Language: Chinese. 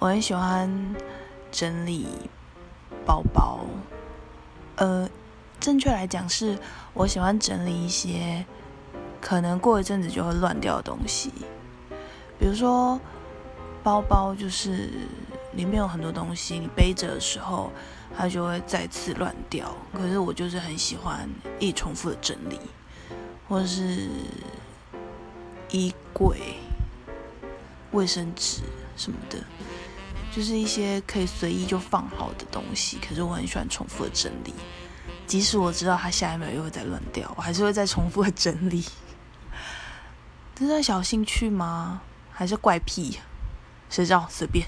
我很喜欢整理包包，呃，正确来讲是我喜欢整理一些可能过一阵子就会乱掉的东西，比如说包包，就是里面有很多东西，你背着的时候它就会再次乱掉。可是我就是很喜欢一重复的整理，或是衣柜、卫生纸什么的。就是一些可以随意就放好的东西，可是我很喜欢重复的整理，即使我知道它下一秒又会再乱掉，我还是会再重复的整理。这是小兴趣吗？还是怪癖？谁知道？随便。